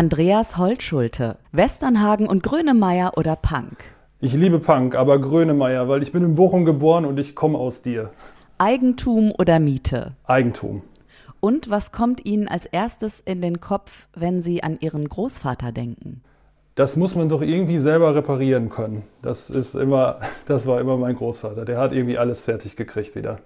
Andreas Holtschulte, Westernhagen und Grönemeyer oder Punk? Ich liebe Punk, aber Grönemeyer, weil ich bin in Bochum geboren und ich komme aus dir. Eigentum oder Miete? Eigentum. Und was kommt Ihnen als erstes in den Kopf, wenn Sie an Ihren Großvater denken? Das muss man doch irgendwie selber reparieren können. Das ist immer, das war immer mein Großvater. Der hat irgendwie alles fertig gekriegt wieder.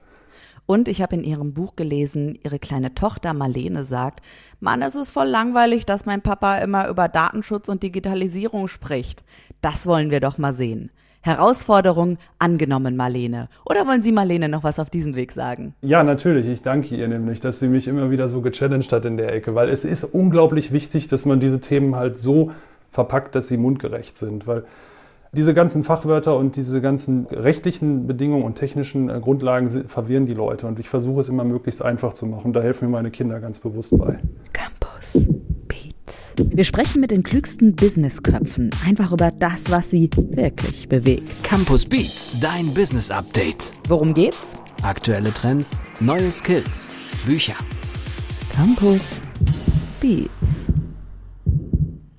Und ich habe in ihrem Buch gelesen, ihre kleine Tochter Marlene sagt, Mann, es ist voll langweilig, dass mein Papa immer über Datenschutz und Digitalisierung spricht. Das wollen wir doch mal sehen. Herausforderung angenommen, Marlene. Oder wollen Sie Marlene noch was auf diesem Weg sagen? Ja, natürlich. Ich danke ihr nämlich, dass sie mich immer wieder so gechallenged hat in der Ecke, weil es ist unglaublich wichtig, dass man diese Themen halt so verpackt, dass sie mundgerecht sind, weil diese ganzen Fachwörter und diese ganzen rechtlichen Bedingungen und technischen äh, Grundlagen verwirren die Leute und ich versuche es immer möglichst einfach zu machen. Da helfen mir meine Kinder ganz bewusst bei. Campus Beats. Wir sprechen mit den klügsten Businessköpfen einfach über das, was sie wirklich bewegt. Campus Beats, dein Business Update. Worum geht's? Aktuelle Trends, neue Skills, Bücher. Campus Beats.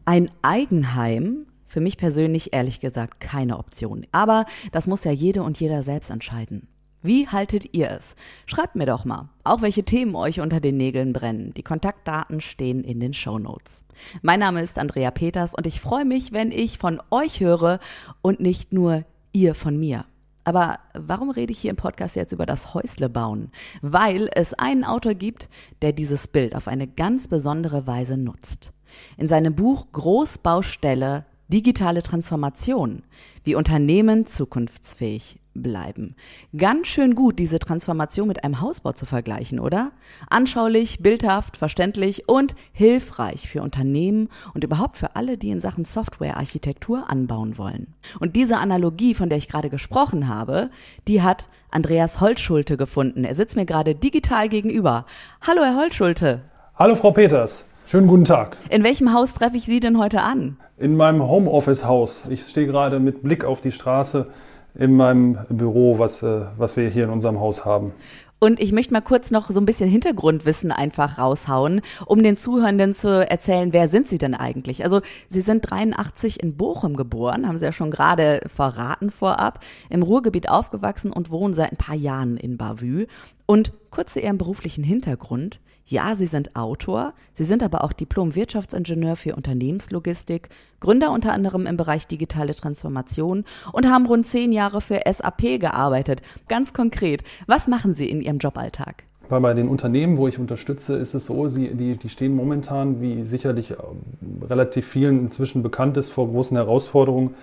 Ein Eigenheim für mich persönlich ehrlich gesagt keine Option. Aber das muss ja jede und jeder selbst entscheiden. Wie haltet ihr es? Schreibt mir doch mal, auch welche Themen euch unter den Nägeln brennen. Die Kontaktdaten stehen in den Show Notes. Mein Name ist Andrea Peters und ich freue mich, wenn ich von euch höre und nicht nur ihr von mir. Aber warum rede ich hier im Podcast jetzt über das Häusle bauen? Weil es einen Autor gibt, der dieses Bild auf eine ganz besondere Weise nutzt. In seinem Buch Großbaustelle digitale Transformation, wie Unternehmen zukunftsfähig bleiben. Ganz schön gut, diese Transformation mit einem Hausbau zu vergleichen, oder? Anschaulich, bildhaft, verständlich und hilfreich für Unternehmen und überhaupt für alle, die in Sachen Softwarearchitektur anbauen wollen. Und diese Analogie, von der ich gerade gesprochen habe, die hat Andreas Holtschulte gefunden. Er sitzt mir gerade digital gegenüber. Hallo, Herr Holtschulte. Hallo, Frau Peters. Schönen guten Tag. In welchem Haus treffe ich Sie denn heute an? In meinem Homeoffice-Haus. Ich stehe gerade mit Blick auf die Straße in meinem Büro, was, äh, was wir hier in unserem Haus haben. Und ich möchte mal kurz noch so ein bisschen Hintergrundwissen einfach raushauen, um den Zuhörenden zu erzählen, wer sind Sie denn eigentlich? Also Sie sind 83 in Bochum geboren, haben Sie ja schon gerade verraten vorab, im Ruhrgebiet aufgewachsen und wohnen seit ein paar Jahren in Bavü. Und kurz zu Ihrem beruflichen Hintergrund. Ja, Sie sind Autor, Sie sind aber auch Diplom-Wirtschaftsingenieur für Unternehmenslogistik, Gründer unter anderem im Bereich digitale Transformation und haben rund zehn Jahre für SAP gearbeitet. Ganz konkret, was machen Sie in Ihrem Joballtag? Weil bei den Unternehmen, wo ich unterstütze, ist es so, sie, die, die stehen momentan, wie sicherlich ähm, relativ vielen inzwischen bekannt ist, vor großen Herausforderungen,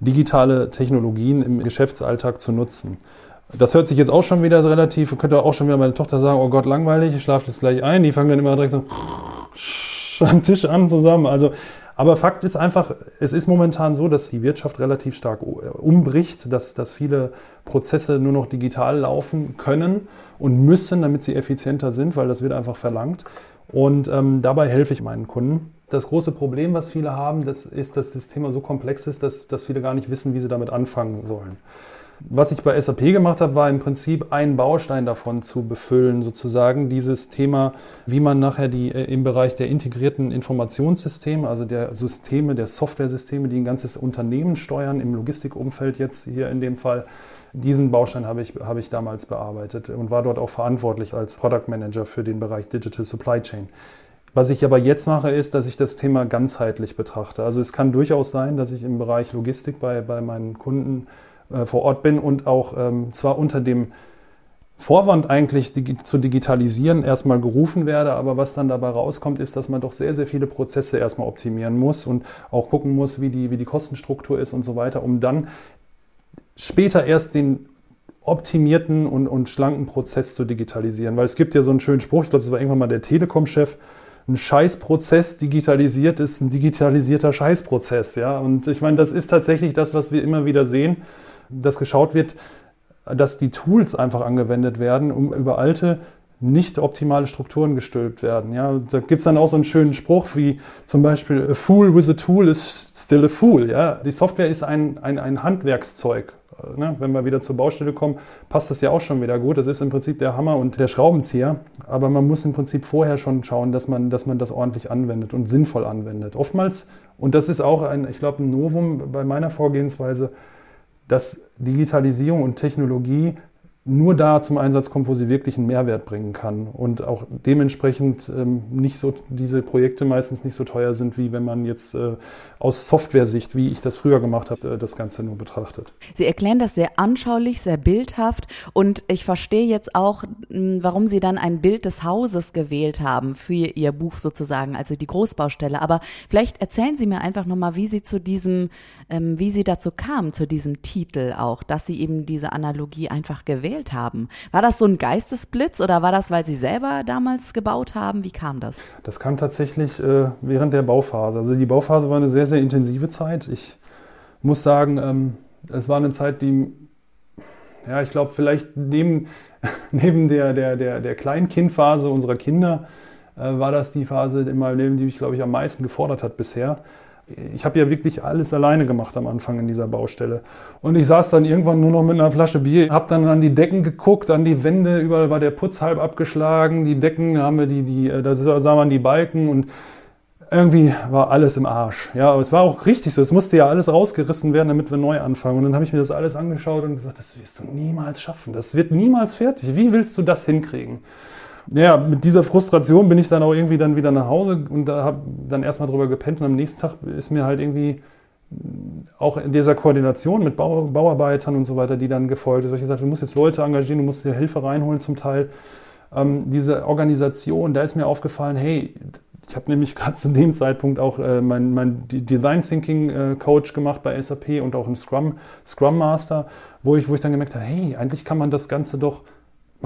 digitale Technologien im Geschäftsalltag zu nutzen. Das hört sich jetzt auch schon wieder relativ, könnte auch schon wieder meine Tochter sagen, oh Gott, langweilig, ich schlafe jetzt gleich ein. Die fangen dann immer direkt so am Tisch an zusammen. Also, aber Fakt ist einfach, es ist momentan so, dass die Wirtschaft relativ stark umbricht, dass, dass viele Prozesse nur noch digital laufen können und müssen, damit sie effizienter sind, weil das wird einfach verlangt. Und ähm, dabei helfe ich meinen Kunden. Das große Problem, was viele haben, das ist, dass das Thema so komplex ist, dass, dass viele gar nicht wissen, wie sie damit anfangen sollen. Was ich bei SAP gemacht habe, war im Prinzip einen Baustein davon zu befüllen, sozusagen dieses Thema, wie man nachher die äh, im Bereich der integrierten Informationssysteme, also der Systeme, der Softwaresysteme, die ein ganzes Unternehmen steuern, im Logistikumfeld jetzt hier in dem Fall, diesen Baustein habe ich, habe ich damals bearbeitet und war dort auch verantwortlich als Product Manager für den Bereich Digital Supply Chain. Was ich aber jetzt mache, ist, dass ich das Thema ganzheitlich betrachte. Also es kann durchaus sein, dass ich im Bereich Logistik bei, bei meinen Kunden äh, vor Ort bin und auch ähm, zwar unter dem Vorwand eigentlich digi zu digitalisieren erstmal gerufen werde, aber was dann dabei rauskommt, ist, dass man doch sehr, sehr viele Prozesse erstmal optimieren muss und auch gucken muss, wie die, wie die Kostenstruktur ist und so weiter, um dann später erst den optimierten und, und schlanken Prozess zu digitalisieren. Weil es gibt ja so einen schönen Spruch, ich glaube, das war irgendwann mal der Telekom-Chef, ein Scheißprozess digitalisiert ist ein digitalisierter Scheißprozess. Ja? Und ich meine, das ist tatsächlich das, was wir immer wieder sehen dass geschaut wird, dass die Tools einfach angewendet werden, um über alte, nicht optimale Strukturen gestülpt werden. Ja, da gibt es dann auch so einen schönen Spruch wie zum Beispiel, a fool with a tool is still a fool. Ja, die Software ist ein, ein, ein Handwerkszeug ne, wenn wir wieder zur Baustelle kommen, passt das ja auch schon wieder gut. Das ist im Prinzip der Hammer und der Schraubenzieher. Aber man muss im Prinzip vorher schon schauen, dass man, dass man das ordentlich anwendet und sinnvoll anwendet. Oftmals, und das ist auch ein, ich glaube, ein Novum bei meiner Vorgehensweise, dass Digitalisierung und Technologie nur da zum Einsatz kommt, wo sie wirklich einen Mehrwert bringen kann und auch dementsprechend ähm, nicht so diese Projekte meistens nicht so teuer sind, wie wenn man jetzt äh, aus Software-Sicht, wie ich das früher gemacht habe, äh, das Ganze nur betrachtet. Sie erklären das sehr anschaulich, sehr bildhaft und ich verstehe jetzt auch, mh, warum Sie dann ein Bild des Hauses gewählt haben für Ihr Buch sozusagen, also die Großbaustelle. Aber vielleicht erzählen Sie mir einfach nochmal, wie Sie zu diesem, ähm, wie Sie dazu kamen, zu diesem Titel auch, dass Sie eben diese Analogie einfach gewählt haben. War das so ein Geistesblitz oder war das, weil Sie selber damals gebaut haben? Wie kam das? Das kam tatsächlich äh, während der Bauphase. Also die Bauphase war eine sehr, sehr intensive Zeit. Ich muss sagen, ähm, es war eine Zeit, die, ja, ich glaube, vielleicht neben, neben der, der, der, der Kleinkindphase unserer Kinder äh, war das die Phase in meinem Leben, die mich, glaube ich, am meisten gefordert hat bisher ich habe ja wirklich alles alleine gemacht am Anfang in dieser Baustelle. Und ich saß dann irgendwann nur noch mit einer Flasche Bier, habe dann an die Decken geguckt, an die Wände, überall war der Putz halb abgeschlagen, die Decken, haben wir die, die, da sah man die Balken und irgendwie war alles im Arsch. Ja, aber es war auch richtig so. Es musste ja alles rausgerissen werden, damit wir neu anfangen. Und dann habe ich mir das alles angeschaut und gesagt, das wirst du niemals schaffen. Das wird niemals fertig. Wie willst du das hinkriegen? Ja, mit dieser Frustration bin ich dann auch irgendwie dann wieder nach Hause und da habe dann erstmal drüber gepennt und am nächsten Tag ist mir halt irgendwie auch in dieser Koordination mit Bau, Bauarbeitern und so weiter, die dann gefolgt ist. Ich gesagt, du musst jetzt Leute engagieren, du musst dir Hilfe reinholen zum Teil. Ähm, diese Organisation, da ist mir aufgefallen, hey, ich habe nämlich gerade zu dem Zeitpunkt auch äh, mein, mein Design Thinking äh, Coach gemacht bei SAP und auch einen Scrum, Scrum Master, wo ich, wo ich dann gemerkt habe, hey, eigentlich kann man das Ganze doch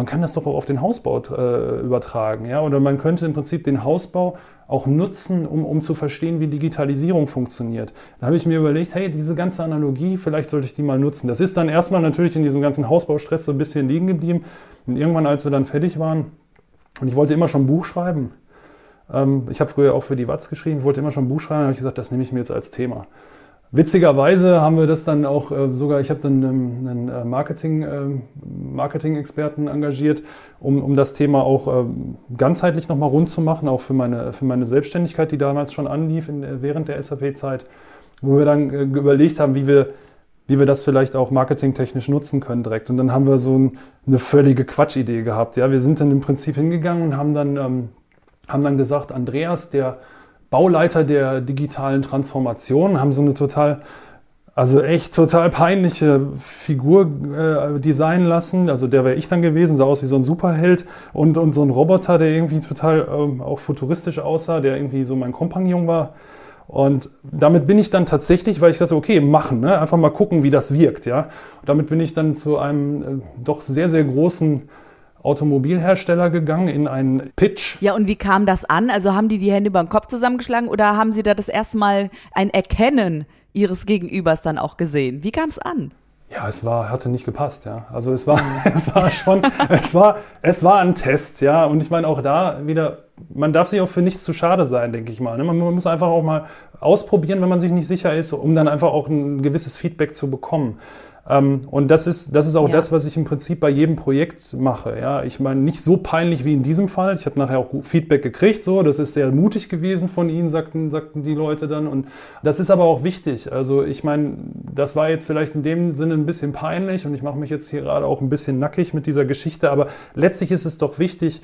man kann das doch auch auf den Hausbau äh, übertragen. Ja? Oder man könnte im Prinzip den Hausbau auch nutzen, um, um zu verstehen, wie Digitalisierung funktioniert. Da habe ich mir überlegt, hey, diese ganze Analogie, vielleicht sollte ich die mal nutzen. Das ist dann erstmal natürlich in diesem ganzen Hausbaustress so ein bisschen liegen geblieben. Und irgendwann, als wir dann fertig waren, und ich wollte immer schon ein Buch schreiben. Ähm, ich habe früher auch für die Watz geschrieben, ich wollte immer schon ein Buch schreiben, habe ich gesagt, das nehme ich mir jetzt als Thema. Witzigerweise haben wir das dann auch äh, sogar, ich habe dann ähm, einen äh, Marketing, äh, Marketing-Experten engagiert, um, um das Thema auch äh, ganzheitlich nochmal rund zu machen, auch für meine, für meine Selbstständigkeit, die damals schon anlief in, äh, während der SAP-Zeit, wo wir dann äh, überlegt haben, wie wir, wie wir das vielleicht auch marketingtechnisch nutzen können direkt. Und dann haben wir so ein, eine völlige Quatschidee gehabt. Ja, wir sind dann im Prinzip hingegangen und haben dann, ähm, haben dann gesagt, Andreas, der Bauleiter der digitalen Transformation, haben so eine total, also echt total peinliche Figur äh, designen lassen. Also der wäre ich dann gewesen, sah aus wie so ein Superheld und, und so ein Roboter, der irgendwie total ähm, auch futuristisch aussah, der irgendwie so mein Kompagnon war. Und damit bin ich dann tatsächlich, weil ich dachte, okay, machen, ne? einfach mal gucken, wie das wirkt. Ja? Und damit bin ich dann zu einem äh, doch sehr, sehr großen Automobilhersteller gegangen in einen Pitch. Ja, und wie kam das an? Also haben die die Hände über den Kopf zusammengeschlagen oder haben sie da das erste Mal ein Erkennen ihres Gegenübers dann auch gesehen? Wie kam es an? Ja, es war, hatte nicht gepasst, ja. Also es war, es war schon, es war, es war ein Test, ja. Und ich meine auch da wieder, man darf sich auch für nichts zu schade sein, denke ich mal. Ne? Man muss einfach auch mal ausprobieren, wenn man sich nicht sicher ist, um dann einfach auch ein gewisses Feedback zu bekommen. Ähm, und das ist, das ist auch ja. das, was ich im Prinzip bei jedem Projekt mache. Ja, ich meine, nicht so peinlich wie in diesem Fall. Ich habe nachher auch Feedback gekriegt, so, das ist sehr mutig gewesen von Ihnen, sagten, sagten die Leute dann. Und das ist aber auch wichtig. Also ich meine, das war jetzt vielleicht in dem Sinne ein bisschen peinlich und ich mache mich jetzt hier gerade auch ein bisschen nackig mit dieser Geschichte, aber letztlich ist es doch wichtig,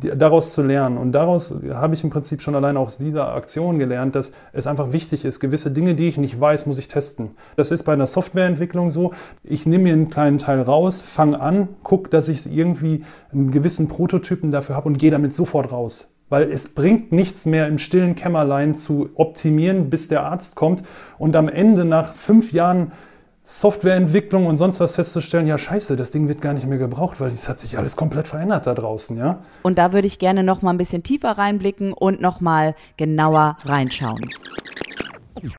daraus zu lernen. Und daraus habe ich im Prinzip schon allein aus dieser Aktion gelernt, dass es einfach wichtig ist, gewisse Dinge, die ich nicht weiß, muss ich testen. Das ist bei einer Softwareentwicklung so. Ich nehme mir einen kleinen Teil raus, fange an, gucke, dass ich irgendwie einen gewissen Prototypen dafür habe und gehe damit sofort raus. Weil es bringt nichts mehr im stillen Kämmerlein zu optimieren, bis der Arzt kommt und am Ende nach fünf Jahren Softwareentwicklung und sonst was festzustellen, ja scheiße, das Ding wird gar nicht mehr gebraucht, weil es hat sich alles komplett verändert da draußen, ja. Und da würde ich gerne noch mal ein bisschen tiefer reinblicken und noch mal genauer reinschauen.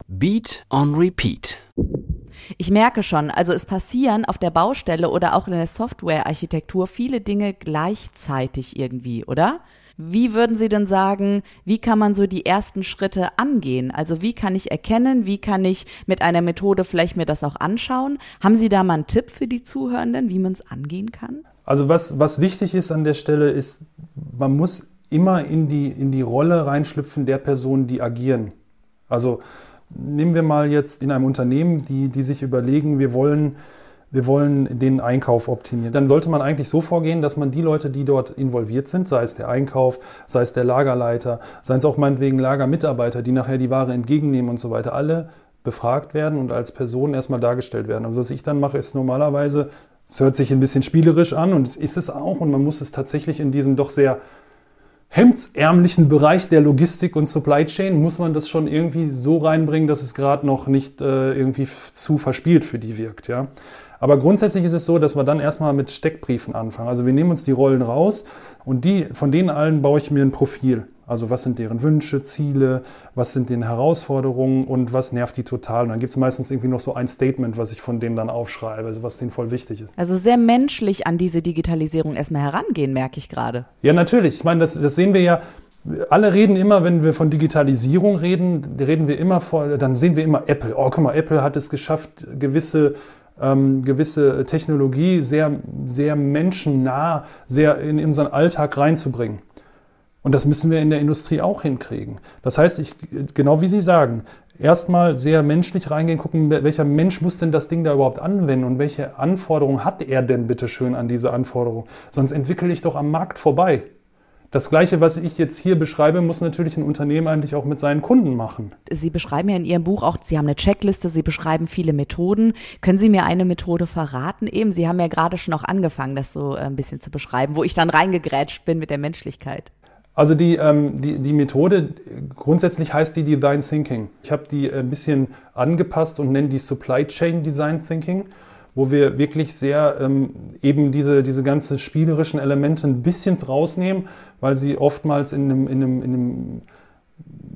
Beat on Repeat. Ich merke schon, also es passieren auf der Baustelle oder auch in der Softwarearchitektur viele Dinge gleichzeitig irgendwie, oder? Wie würden Sie denn sagen, wie kann man so die ersten Schritte angehen? Also wie kann ich erkennen, wie kann ich mit einer Methode vielleicht mir das auch anschauen? Haben Sie da mal einen Tipp für die Zuhörenden, wie man es angehen kann? Also was, was wichtig ist an der Stelle ist, man muss immer in die, in die Rolle reinschlüpfen der Personen, die agieren. Also nehmen wir mal jetzt in einem Unternehmen, die, die sich überlegen, wir wollen wir wollen den Einkauf optimieren. Dann sollte man eigentlich so vorgehen, dass man die Leute, die dort involviert sind, sei es der Einkauf, sei es der Lagerleiter, sei es auch meinetwegen Lagermitarbeiter, die nachher die Ware entgegennehmen und so weiter, alle befragt werden und als Personen erstmal dargestellt werden. Also was ich dann mache, ist normalerweise, es hört sich ein bisschen spielerisch an und es ist es auch und man muss es tatsächlich in diesen doch sehr hemdsärmlichen Bereich der Logistik und Supply Chain muss man das schon irgendwie so reinbringen, dass es gerade noch nicht äh, irgendwie zu verspielt für die wirkt. Ja? Aber grundsätzlich ist es so, dass wir dann erstmal mit Steckbriefen anfangen. Also wir nehmen uns die Rollen raus und die, von denen allen baue ich mir ein Profil. Also was sind deren Wünsche, Ziele, was sind deren Herausforderungen und was nervt die total. Und dann gibt es meistens irgendwie noch so ein Statement, was ich von denen dann aufschreibe, also was denen voll wichtig ist. Also sehr menschlich an diese Digitalisierung erstmal herangehen, merke ich gerade. Ja, natürlich. Ich meine, das, das sehen wir ja alle reden immer, wenn wir von Digitalisierung reden, reden wir immer vor, dann sehen wir immer Apple. Oh, guck mal, Apple hat es geschafft, gewisse ähm, gewisse Technologie sehr, sehr menschennah, sehr in unseren Alltag reinzubringen. Und das müssen wir in der Industrie auch hinkriegen. Das heißt, ich, genau wie Sie sagen, erstmal sehr menschlich reingehen, gucken, welcher Mensch muss denn das Ding da überhaupt anwenden und welche Anforderungen hat er denn bitte schön an diese Anforderungen? Sonst entwickle ich doch am Markt vorbei. Das Gleiche, was ich jetzt hier beschreibe, muss natürlich ein Unternehmen eigentlich auch mit seinen Kunden machen. Sie beschreiben ja in Ihrem Buch auch, Sie haben eine Checkliste, Sie beschreiben viele Methoden. Können Sie mir eine Methode verraten? Eben, Sie haben ja gerade schon auch angefangen, das so äh, ein bisschen zu beschreiben, wo ich dann reingegrätscht bin mit der Menschlichkeit. Also die, ähm, die, die Methode, grundsätzlich heißt die Design Thinking. Ich habe die ein bisschen angepasst und nenne die Supply Chain Design Thinking wo wir wirklich sehr ähm, eben diese, diese ganzen spielerischen Elemente ein bisschen rausnehmen, weil sie oftmals in einem, in einem, in einem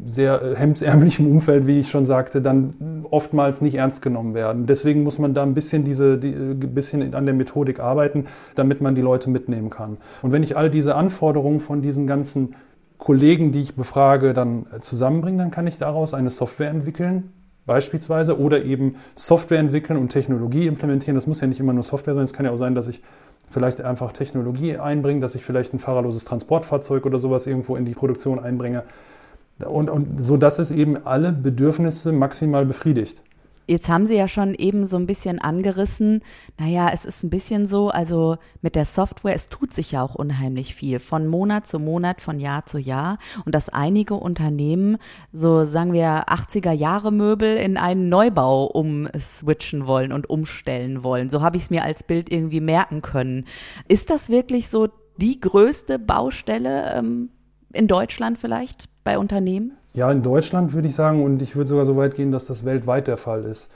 sehr äh, hemdsärmlichen Umfeld, wie ich schon sagte, dann oftmals nicht ernst genommen werden. Deswegen muss man da ein bisschen, diese, die, äh, bisschen an der Methodik arbeiten, damit man die Leute mitnehmen kann. Und wenn ich all diese Anforderungen von diesen ganzen Kollegen, die ich befrage, dann äh, zusammenbringe, dann kann ich daraus eine Software entwickeln, beispielsweise oder eben Software entwickeln und Technologie implementieren. Das muss ja nicht immer nur Software sein, es kann ja auch sein, dass ich vielleicht einfach Technologie einbringe, dass ich vielleicht ein fahrerloses Transportfahrzeug oder sowas irgendwo in die Produktion einbringe. Und, und so dass es eben alle Bedürfnisse maximal befriedigt. Jetzt haben Sie ja schon eben so ein bisschen angerissen, naja, es ist ein bisschen so, also mit der Software, es tut sich ja auch unheimlich viel, von Monat zu Monat, von Jahr zu Jahr und dass einige Unternehmen so, sagen wir, 80er Jahre Möbel in einen Neubau umswitchen wollen und umstellen wollen. So habe ich es mir als Bild irgendwie merken können. Ist das wirklich so die größte Baustelle ähm, in Deutschland vielleicht bei Unternehmen? Ja, in Deutschland würde ich sagen, und ich würde sogar so weit gehen, dass das weltweit der Fall ist.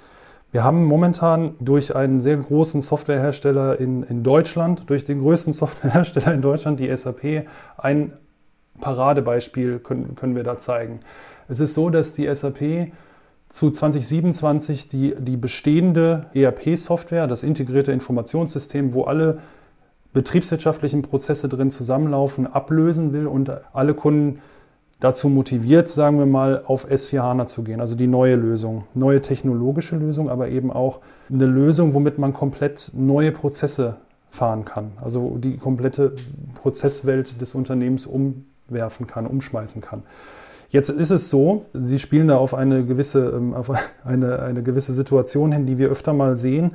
Wir haben momentan durch einen sehr großen Softwarehersteller in, in Deutschland, durch den größten Softwarehersteller in Deutschland, die SAP, ein Paradebeispiel können, können wir da zeigen. Es ist so, dass die SAP zu 2027 die, die bestehende ERP-Software, das integrierte Informationssystem, wo alle betriebswirtschaftlichen Prozesse drin zusammenlaufen, ablösen will und alle Kunden dazu motiviert, sagen wir mal, auf S4 HANA zu gehen, also die neue Lösung, neue technologische Lösung, aber eben auch eine Lösung, womit man komplett neue Prozesse fahren kann, also die komplette Prozesswelt des Unternehmens umwerfen kann, umschmeißen kann. Jetzt ist es so, Sie spielen da auf eine gewisse, ähm, auf eine, eine gewisse Situation hin, die wir öfter mal sehen,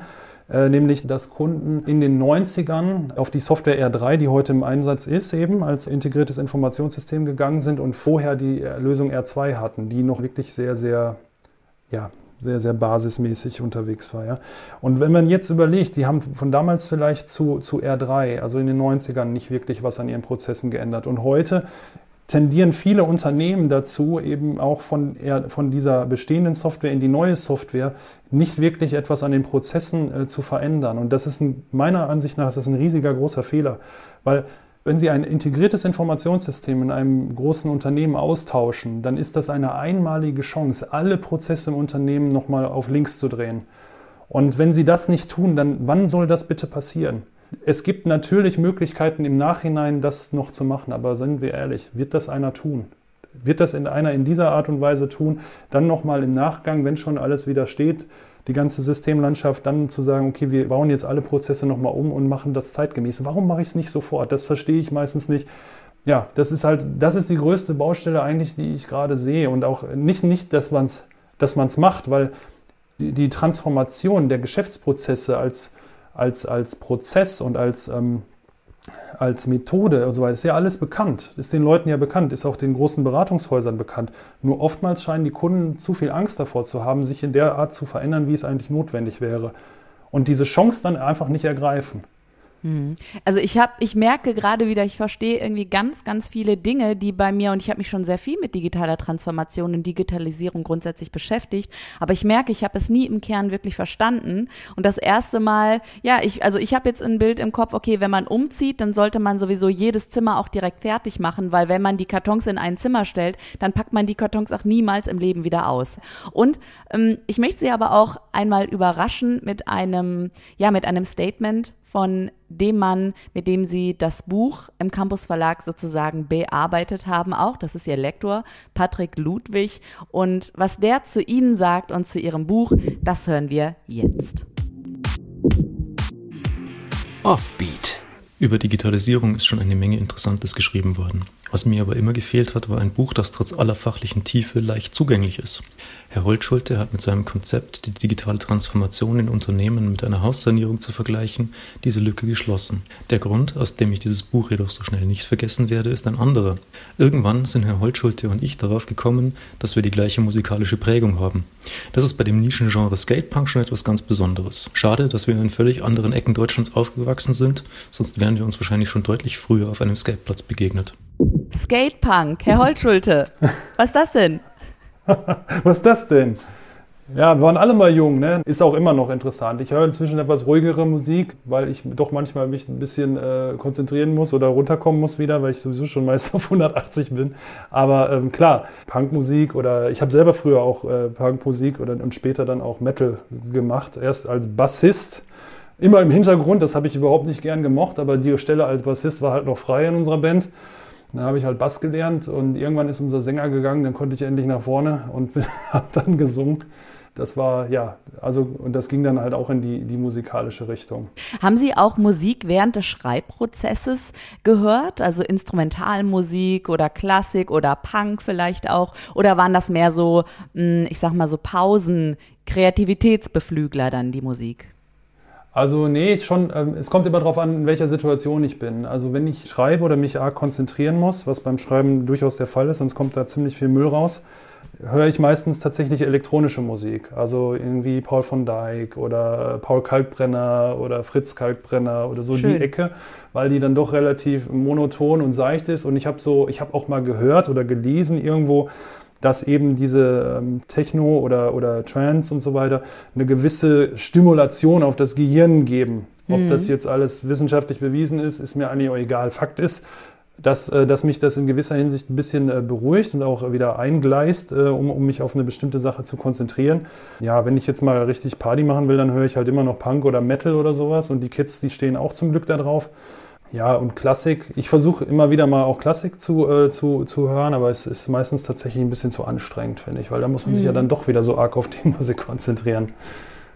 nämlich dass Kunden in den 90ern auf die Software R3, die heute im Einsatz ist, eben als integriertes Informationssystem gegangen sind und vorher die Lösung R2 hatten, die noch wirklich sehr, sehr, ja, sehr, sehr basismäßig unterwegs war. Ja. Und wenn man jetzt überlegt, die haben von damals vielleicht zu, zu R3, also in den 90ern, nicht wirklich was an ihren Prozessen geändert. Und heute tendieren viele Unternehmen dazu, eben auch von, von dieser bestehenden Software in die neue Software nicht wirklich etwas an den Prozessen äh, zu verändern. Und das ist ein, meiner Ansicht nach ist das ein riesiger großer Fehler, weil wenn Sie ein integriertes Informationssystem in einem großen Unternehmen austauschen, dann ist das eine einmalige Chance, alle Prozesse im Unternehmen nochmal auf links zu drehen. Und wenn Sie das nicht tun, dann wann soll das bitte passieren? Es gibt natürlich Möglichkeiten im Nachhinein, das noch zu machen, aber seien wir ehrlich, wird das einer tun? Wird das in einer in dieser Art und Weise tun? Dann nochmal im Nachgang, wenn schon alles wieder steht, die ganze Systemlandschaft, dann zu sagen, okay, wir bauen jetzt alle Prozesse nochmal um und machen das zeitgemäß. Warum mache ich es nicht sofort? Das verstehe ich meistens nicht. Ja, das ist halt, das ist die größte Baustelle eigentlich, die ich gerade sehe. Und auch nicht, nicht dass man es dass macht, weil die, die Transformation der Geschäftsprozesse als als, als Prozess und als, ähm, als Methode und so weiter, ist ja alles bekannt, ist den Leuten ja bekannt, ist auch den großen Beratungshäusern bekannt. Nur oftmals scheinen die Kunden zu viel Angst davor zu haben, sich in der Art zu verändern, wie es eigentlich notwendig wäre. Und diese Chance dann einfach nicht ergreifen. Mhm. Also ich habe, ich merke gerade wieder, ich verstehe irgendwie ganz, ganz viele Dinge, die bei mir und ich habe mich schon sehr viel mit digitaler Transformation und Digitalisierung grundsätzlich beschäftigt, aber ich merke, ich habe es nie im Kern wirklich verstanden und das erste Mal, ja, ich, also ich habe jetzt ein Bild im Kopf, okay, wenn man umzieht, dann sollte man sowieso jedes Zimmer auch direkt fertig machen, weil wenn man die Kartons in ein Zimmer stellt, dann packt man die Kartons auch niemals im Leben wieder aus. Und ähm, ich möchte Sie aber auch einmal überraschen mit einem, ja, mit einem Statement von dem Mann, mit dem Sie das Buch im Campus Verlag sozusagen bearbeitet haben, auch. Das ist Ihr Lektor, Patrick Ludwig. Und was der zu Ihnen sagt und zu Ihrem Buch, das hören wir jetzt. Offbeat. Über Digitalisierung ist schon eine Menge Interessantes geschrieben worden. Was mir aber immer gefehlt hat, war ein Buch, das trotz aller fachlichen Tiefe leicht zugänglich ist. Herr Holtschulte hat mit seinem Konzept, die digitale Transformation in Unternehmen mit einer Haussanierung zu vergleichen, diese Lücke geschlossen. Der Grund, aus dem ich dieses Buch jedoch so schnell nicht vergessen werde, ist ein anderer. Irgendwann sind Herr Holtschulte und ich darauf gekommen, dass wir die gleiche musikalische Prägung haben. Das ist bei dem Nischengenre Skatepunk schon etwas ganz Besonderes. Schade, dass wir in völlig anderen Ecken Deutschlands aufgewachsen sind, sonst wären wir uns wahrscheinlich schon deutlich früher auf einem Skateplatz begegnet. Skatepunk, Herr Holtschulte. Was ist das denn? Was ist das denn? Ja, wir waren alle mal jung, ne? Ist auch immer noch interessant. Ich höre inzwischen etwas ruhigere Musik, weil ich doch manchmal mich ein bisschen äh, konzentrieren muss oder runterkommen muss wieder, weil ich sowieso schon meist auf 180 bin. Aber ähm, klar, Punkmusik oder ich habe selber früher auch äh, Punkmusik oder und später dann auch Metal gemacht. Erst als Bassist, immer im Hintergrund, das habe ich überhaupt nicht gern gemocht, aber die Stelle als Bassist war halt noch frei in unserer Band. Dann habe ich halt Bass gelernt und irgendwann ist unser Sänger gegangen, dann konnte ich endlich nach vorne und habe dann gesungen. Das war, ja, also, und das ging dann halt auch in die, die musikalische Richtung. Haben Sie auch Musik während des Schreibprozesses gehört? Also Instrumentalmusik oder Klassik oder Punk vielleicht auch? Oder waren das mehr so, hm, ich sag mal so Pausen, Kreativitätsbeflügler dann die Musik? Also nee, schon, ähm, es kommt immer darauf an, in welcher Situation ich bin. Also wenn ich schreibe oder mich arg konzentrieren muss, was beim Schreiben durchaus der Fall ist, sonst kommt da ziemlich viel Müll raus, höre ich meistens tatsächlich elektronische Musik. Also irgendwie Paul von Dyk oder Paul Kalkbrenner oder Fritz Kalkbrenner oder so Schön. die Ecke, weil die dann doch relativ monoton und seicht ist. Und ich habe so, ich habe auch mal gehört oder gelesen irgendwo, dass eben diese ähm, Techno oder, oder Trance und so weiter eine gewisse Stimulation auf das Gehirn geben. Ob mhm. das jetzt alles wissenschaftlich bewiesen ist, ist mir eigentlich auch egal. Fakt ist, dass, äh, dass mich das in gewisser Hinsicht ein bisschen äh, beruhigt und auch wieder eingleist, äh, um, um mich auf eine bestimmte Sache zu konzentrieren. Ja, wenn ich jetzt mal richtig Party machen will, dann höre ich halt immer noch Punk oder Metal oder sowas und die Kids, die stehen auch zum Glück da drauf. Ja, und Klassik. Ich versuche immer wieder mal auch Klassik zu, äh, zu, zu hören, aber es ist meistens tatsächlich ein bisschen zu anstrengend, finde ich, weil da muss man mhm. sich ja mhm. dann doch wieder so arg auf die Musik konzentrieren.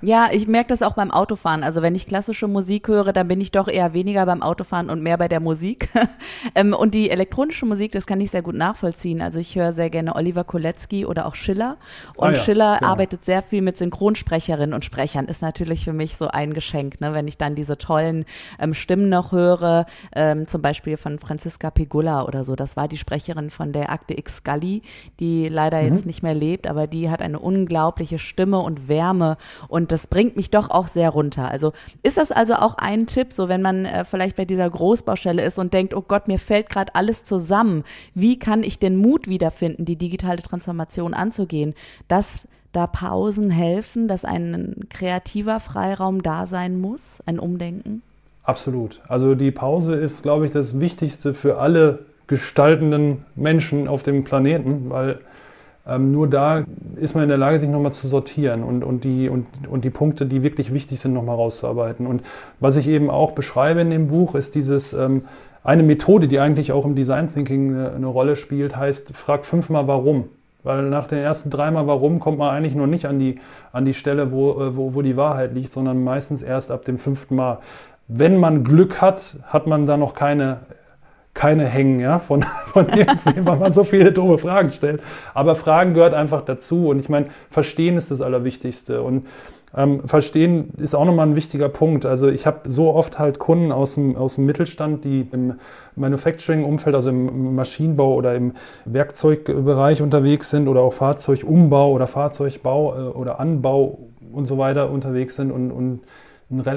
Ja, ich merke das auch beim Autofahren. Also wenn ich klassische Musik höre, dann bin ich doch eher weniger beim Autofahren und mehr bei der Musik. ähm, und die elektronische Musik, das kann ich sehr gut nachvollziehen. Also ich höre sehr gerne Oliver Kolecki oder auch Schiller. Und ah ja, Schiller genau. arbeitet sehr viel mit Synchronsprecherinnen und Sprechern. Ist natürlich für mich so ein Geschenk, ne? wenn ich dann diese tollen ähm, Stimmen noch höre. Ähm, zum Beispiel von Franziska Pigula oder so. Das war die Sprecherin von der Akte X Scully, die leider mhm. jetzt nicht mehr lebt, aber die hat eine unglaubliche Stimme und Wärme und das bringt mich doch auch sehr runter. Also ist das also auch ein Tipp, so wenn man äh, vielleicht bei dieser Großbaustelle ist und denkt, oh Gott, mir fällt gerade alles zusammen. Wie kann ich den Mut wiederfinden, die digitale Transformation anzugehen? Dass da Pausen helfen, dass ein kreativer Freiraum da sein muss, ein Umdenken? Absolut. Also die Pause ist, glaube ich, das Wichtigste für alle gestaltenden Menschen auf dem Planeten, weil Ähm, nur da ist man in der Lage, sich nochmal zu sortieren und, und, die, und, und die Punkte, die wirklich wichtig sind, nochmal rauszuarbeiten. Und was ich eben auch beschreibe in dem Buch, ist dieses, ähm, eine Methode, die eigentlich auch im Design Thinking eine, eine Rolle spielt, heißt, frag fünfmal warum. Weil nach den ersten dreimal warum kommt man eigentlich noch nicht an die, an die Stelle, wo, äh, wo, wo die Wahrheit liegt, sondern meistens erst ab dem fünften Mal. Wenn man Glück hat, hat man da noch keine keine hängen, ja, von, von irgendwem, weil man so viele doofe Fragen stellt. Aber Fragen gehört einfach dazu. Und ich meine, Verstehen ist das Allerwichtigste. Und ähm, Verstehen ist auch nochmal ein wichtiger Punkt. Also ich habe so oft halt Kunden aus dem, aus dem Mittelstand, die im Manufacturing-Umfeld, also im Maschinenbau oder im Werkzeugbereich unterwegs sind oder auch Fahrzeugumbau oder Fahrzeugbau äh, oder Anbau und so weiter unterwegs sind und, und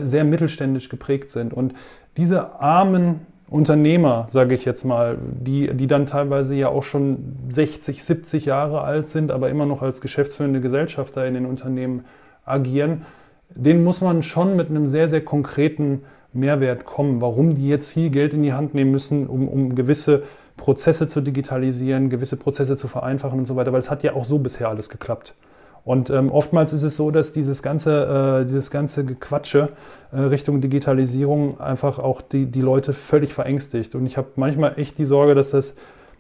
sehr mittelständisch geprägt sind. Und diese armen Unternehmer, sage ich jetzt mal, die, die dann teilweise ja auch schon 60, 70 Jahre alt sind, aber immer noch als geschäftsführende Gesellschafter in den Unternehmen agieren, denen muss man schon mit einem sehr, sehr konkreten Mehrwert kommen, warum die jetzt viel Geld in die Hand nehmen müssen, um, um gewisse Prozesse zu digitalisieren, gewisse Prozesse zu vereinfachen und so weiter, weil es hat ja auch so bisher alles geklappt. Und ähm, oftmals ist es so, dass dieses ganze, äh, dieses ganze Gequatsche äh, Richtung Digitalisierung einfach auch die, die Leute völlig verängstigt. Und ich habe manchmal echt die Sorge, dass das,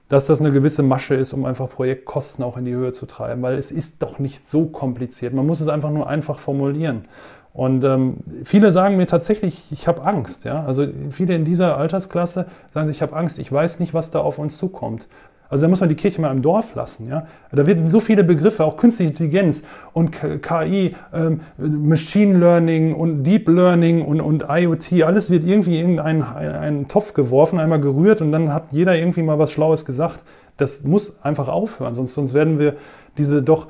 dass das eine gewisse Masche ist, um einfach Projektkosten auch in die Höhe zu treiben, weil es ist doch nicht so kompliziert. Man muss es einfach nur einfach formulieren. Und ähm, viele sagen mir tatsächlich, ich habe Angst. Ja? Also viele in dieser Altersklasse sagen, ich habe Angst, ich weiß nicht, was da auf uns zukommt. Also da muss man die Kirche mal im Dorf lassen. Ja? Da werden so viele Begriffe, auch künstliche Intelligenz und KI, ähm, Machine Learning und Deep Learning und, und IoT, alles wird irgendwie in einen, einen Topf geworfen, einmal gerührt und dann hat jeder irgendwie mal was Schlaues gesagt. Das muss einfach aufhören, sonst, sonst werden wir diese doch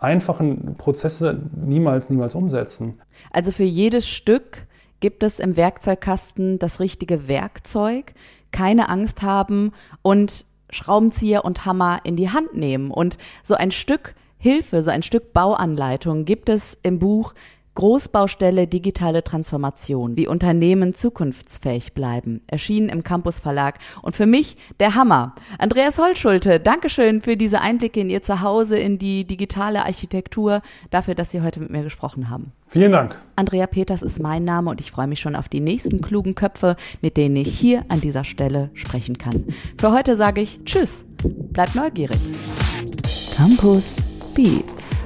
einfachen Prozesse niemals, niemals umsetzen. Also für jedes Stück gibt es im Werkzeugkasten das richtige Werkzeug, keine Angst haben und Schraubenzieher und Hammer in die Hand nehmen. Und so ein Stück Hilfe, so ein Stück Bauanleitung gibt es im Buch Großbaustelle Digitale Transformation, wie Unternehmen zukunftsfähig bleiben, erschienen im Campus Verlag und für mich der Hammer. Andreas Holtschulte, Dankeschön für diese Einblicke in Ihr Zuhause, in die digitale Architektur, dafür, dass Sie heute mit mir gesprochen haben. Vielen Dank. Andrea Peters ist mein Name und ich freue mich schon auf die nächsten klugen Köpfe, mit denen ich hier an dieser Stelle sprechen kann. Für heute sage ich Tschüss, bleibt neugierig. Campus Beats.